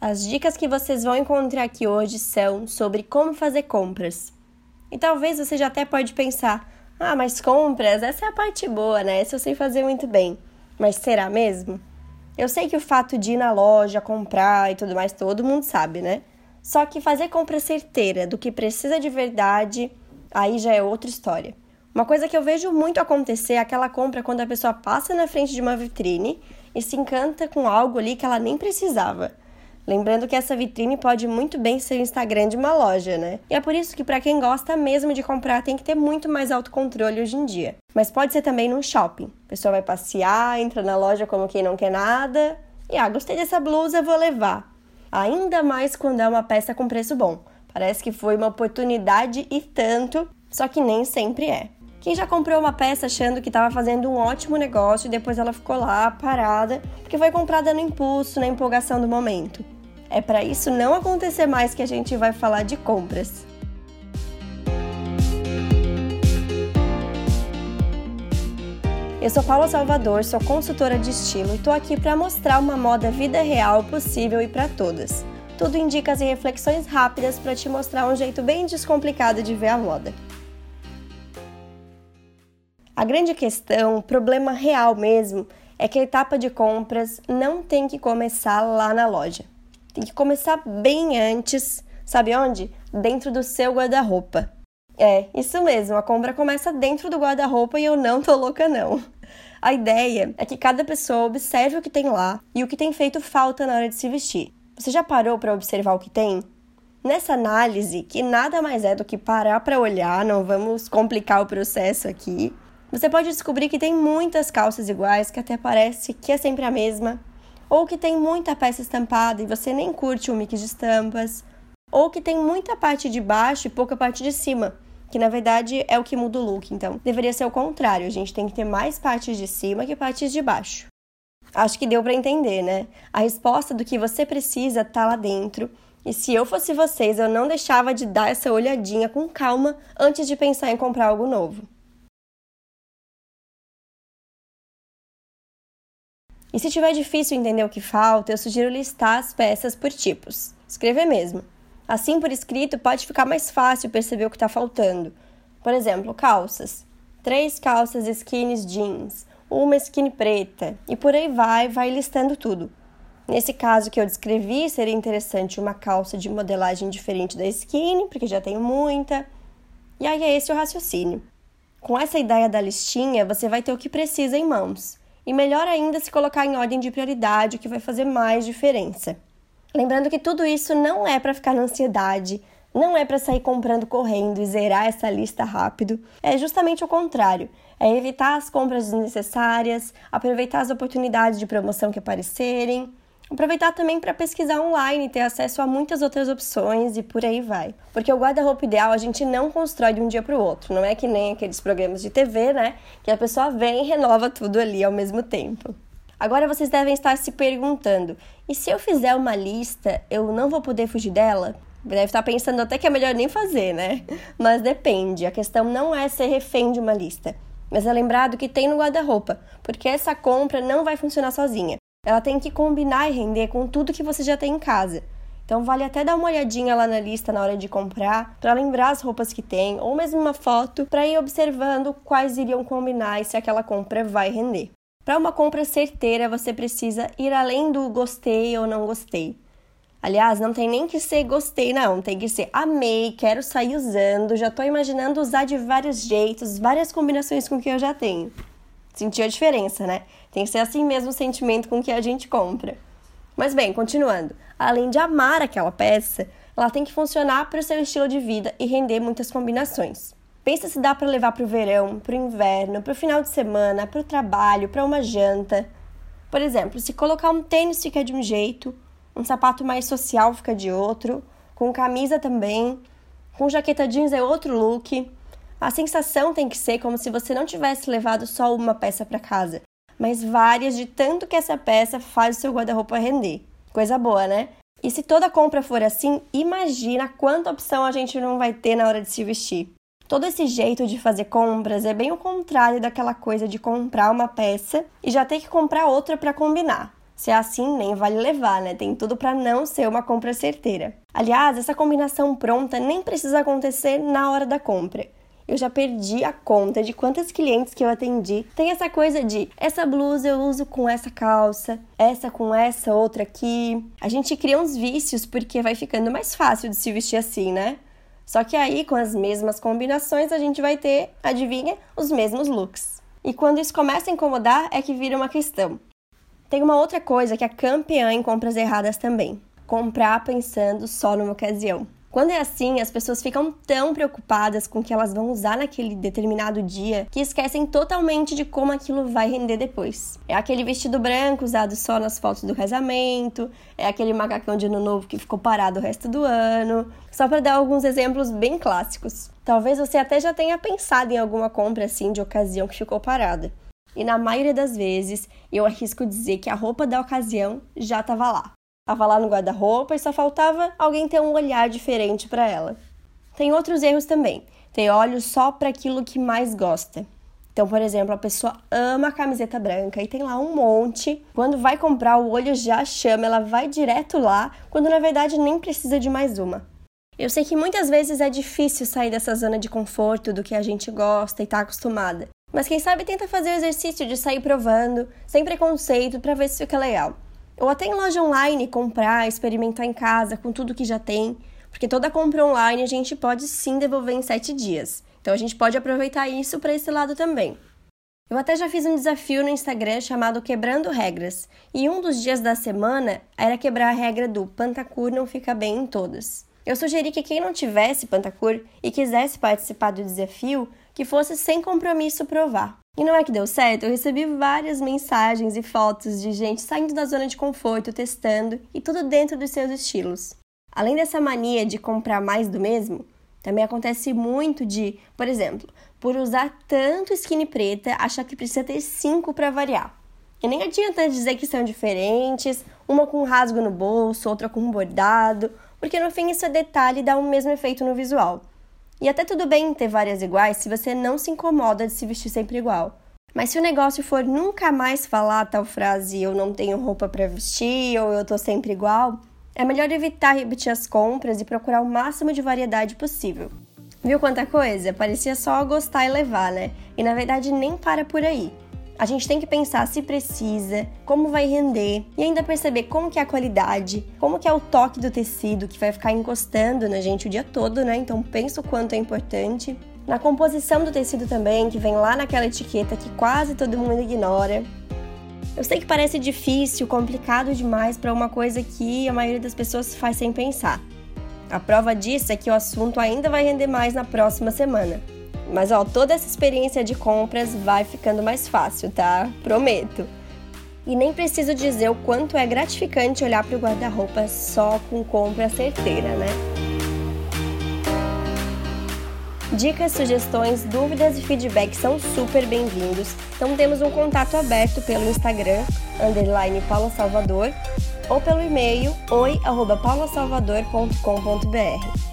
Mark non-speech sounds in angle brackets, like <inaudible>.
As dicas que vocês vão encontrar aqui hoje são sobre como fazer compras. E talvez você já até pode pensar: "Ah, mas compras, essa é a parte boa, né? Essa eu sei fazer muito bem". Mas será mesmo? Eu sei que o fato de ir na loja, comprar e tudo mais, todo mundo sabe, né? Só que fazer compra certeira do que precisa de verdade, aí já é outra história. Uma coisa que eu vejo muito acontecer é aquela compra quando a pessoa passa na frente de uma vitrine e se encanta com algo ali que ela nem precisava. Lembrando que essa vitrine pode muito bem ser o Instagram de uma loja, né? E é por isso que para quem gosta mesmo de comprar tem que ter muito mais autocontrole hoje em dia. Mas pode ser também num shopping. A pessoa vai passear, entra na loja como quem não quer nada e ah, gostei dessa blusa, vou levar. Ainda mais quando é uma peça com preço bom. Parece que foi uma oportunidade e tanto, só que nem sempre é. Quem já comprou uma peça achando que estava fazendo um ótimo negócio e depois ela ficou lá parada porque foi comprada no impulso, na empolgação do momento? É para isso não acontecer mais que a gente vai falar de compras. Eu sou Paula Salvador, sou consultora de estilo e estou aqui para mostrar uma moda vida real possível e para todas. Tudo em dicas e reflexões rápidas para te mostrar um jeito bem descomplicado de ver a moda. A grande questão, o problema real mesmo, é que a etapa de compras não tem que começar lá na loja. Tem que começar bem antes, sabe onde? Dentro do seu guarda-roupa. É, isso mesmo, a compra começa dentro do guarda-roupa e eu não tô louca não. A ideia é que cada pessoa observe o que tem lá e o que tem feito falta na hora de se vestir. Você já parou para observar o que tem? Nessa análise, que nada mais é do que parar para olhar, não vamos complicar o processo aqui, você pode descobrir que tem muitas calças iguais que até parece que é sempre a mesma, ou que tem muita peça estampada e você nem curte o mix de estampas, ou que tem muita parte de baixo e pouca parte de cima, que na verdade é o que muda o look. Então, deveria ser o contrário, a gente tem que ter mais partes de cima que partes de baixo. Acho que deu para entender, né? A resposta do que você precisa tá lá dentro. E se eu fosse vocês, eu não deixava de dar essa olhadinha com calma antes de pensar em comprar algo novo. E se tiver difícil entender o que falta, eu sugiro listar as peças por tipos. Escrever mesmo. Assim, por escrito, pode ficar mais fácil perceber o que está faltando. Por exemplo, calças. Três calças skinny jeans, uma skinny preta, e por aí vai, vai listando tudo. Nesse caso que eu descrevi, seria interessante uma calça de modelagem diferente da skinny, porque já tenho muita. E aí é esse o raciocínio. Com essa ideia da listinha, você vai ter o que precisa em mãos e melhor ainda se colocar em ordem de prioridade, o que vai fazer mais diferença. Lembrando que tudo isso não é para ficar na ansiedade, não é para sair comprando correndo e zerar essa lista rápido, é justamente o contrário. É evitar as compras desnecessárias, aproveitar as oportunidades de promoção que aparecerem, Aproveitar também para pesquisar online, ter acesso a muitas outras opções e por aí vai. Porque o guarda-roupa ideal a gente não constrói de um dia para o outro. Não é que nem aqueles programas de TV, né? Que a pessoa vem e renova tudo ali ao mesmo tempo. Agora vocês devem estar se perguntando: e se eu fizer uma lista, eu não vou poder fugir dela? Deve estar pensando até que é melhor nem fazer, né? <laughs> Mas depende. A questão não é ser refém de uma lista, mas é lembrar do que tem no guarda-roupa, porque essa compra não vai funcionar sozinha ela tem que combinar e render com tudo que você já tem em casa. Então vale até dar uma olhadinha lá na lista na hora de comprar, para lembrar as roupas que tem, ou mesmo uma foto para ir observando quais iriam combinar e se aquela compra vai render. Para uma compra certeira, você precisa ir além do gostei ou não gostei. Aliás, não tem nem que ser gostei, não. Tem que ser amei, quero sair usando, já estou imaginando usar de vários jeitos, várias combinações com o que eu já tenho. Sentiu a diferença, né? Tem que ser assim mesmo o sentimento com que a gente compra. Mas bem, continuando. Além de amar aquela peça, ela tem que funcionar para o seu estilo de vida e render muitas combinações. Pensa se dá para levar para o verão, para o inverno, para o final de semana, para o trabalho, para uma janta. Por exemplo, se colocar um tênis fica de um jeito, um sapato mais social fica de outro, com camisa também, com jaqueta jeans é outro look. A sensação tem que ser como se você não tivesse levado só uma peça para casa, mas várias de tanto que essa peça faz o seu guarda-roupa render. Coisa boa, né? E se toda compra for assim, imagina quanta opção a gente não vai ter na hora de se vestir. Todo esse jeito de fazer compras é bem o contrário daquela coisa de comprar uma peça e já ter que comprar outra para combinar. Se é assim, nem vale levar, né? Tem tudo para não ser uma compra certeira. Aliás, essa combinação pronta nem precisa acontecer na hora da compra. Eu já perdi a conta de quantas clientes que eu atendi. Tem essa coisa de essa blusa eu uso com essa calça, essa com essa outra aqui. A gente cria uns vícios porque vai ficando mais fácil de se vestir assim, né? Só que aí, com as mesmas combinações, a gente vai ter, adivinha, os mesmos looks. E quando isso começa a incomodar, é que vira uma questão. Tem uma outra coisa que é campeã em compras erradas também: comprar pensando só numa ocasião. Quando é assim, as pessoas ficam tão preocupadas com o que elas vão usar naquele determinado dia que esquecem totalmente de como aquilo vai render depois. É aquele vestido branco usado só nas fotos do casamento, é aquele macacão de ano novo que ficou parado o resto do ano. Só para dar alguns exemplos bem clássicos. Talvez você até já tenha pensado em alguma compra assim de ocasião que ficou parada. E na maioria das vezes, eu arrisco dizer que a roupa da ocasião já estava lá. Estava lá no guarda-roupa e só faltava alguém ter um olhar diferente para ela. Tem outros erros também. Ter olhos só para aquilo que mais gosta. Então, por exemplo, a pessoa ama a camiseta branca e tem lá um monte. Quando vai comprar, o olho já chama, ela vai direto lá, quando na verdade nem precisa de mais uma. Eu sei que muitas vezes é difícil sair dessa zona de conforto do que a gente gosta e está acostumada. Mas quem sabe tenta fazer o exercício de sair provando, sem preconceito, para ver se fica legal. Ou até em loja online comprar, experimentar em casa com tudo que já tem, porque toda compra online a gente pode sim devolver em 7 dias. Então a gente pode aproveitar isso para esse lado também. Eu até já fiz um desafio no Instagram chamado Quebrando Regras, e um dos dias da semana era quebrar a regra do Pantacur não fica bem em todas. Eu sugeri que quem não tivesse Pantacur e quisesse participar do desafio que fosse sem compromisso provar. E não é que deu certo, eu recebi várias mensagens e fotos de gente saindo da zona de conforto, testando e tudo dentro dos seus estilos. Além dessa mania de comprar mais do mesmo, também acontece muito de, por exemplo, por usar tanto skinny preta, achar que precisa ter cinco para variar. E nem adianta dizer que são diferentes, uma com um rasgo no bolso, outra com um bordado, porque no fim isso é detalhe e dá o mesmo efeito no visual. E até tudo bem ter várias iguais se você não se incomoda de se vestir sempre igual. Mas se o negócio for nunca mais falar tal frase eu não tenho roupa para vestir ou eu tô sempre igual, é melhor evitar repetir as compras e procurar o máximo de variedade possível. Viu quanta coisa? Parecia só gostar e levar, né? E na verdade nem para por aí. A gente tem que pensar se precisa, como vai render e ainda perceber como que é a qualidade, como que é o toque do tecido que vai ficar encostando na gente o dia todo, né? Então pensa o quanto é importante. Na composição do tecido também, que vem lá naquela etiqueta que quase todo mundo ignora. Eu sei que parece difícil, complicado demais para uma coisa que a maioria das pessoas faz sem pensar. A prova disso é que o assunto ainda vai render mais na próxima semana. Mas ó, toda essa experiência de compras vai ficando mais fácil, tá? Prometo. E nem preciso dizer o quanto é gratificante olhar para o guarda-roupa só com compra certeira, né? Dicas, sugestões, dúvidas e feedback são super bem-vindos. Então temos um contato aberto pelo Instagram, underline Paula Salvador, ou pelo e-mail oi.paulasalvador.com.br.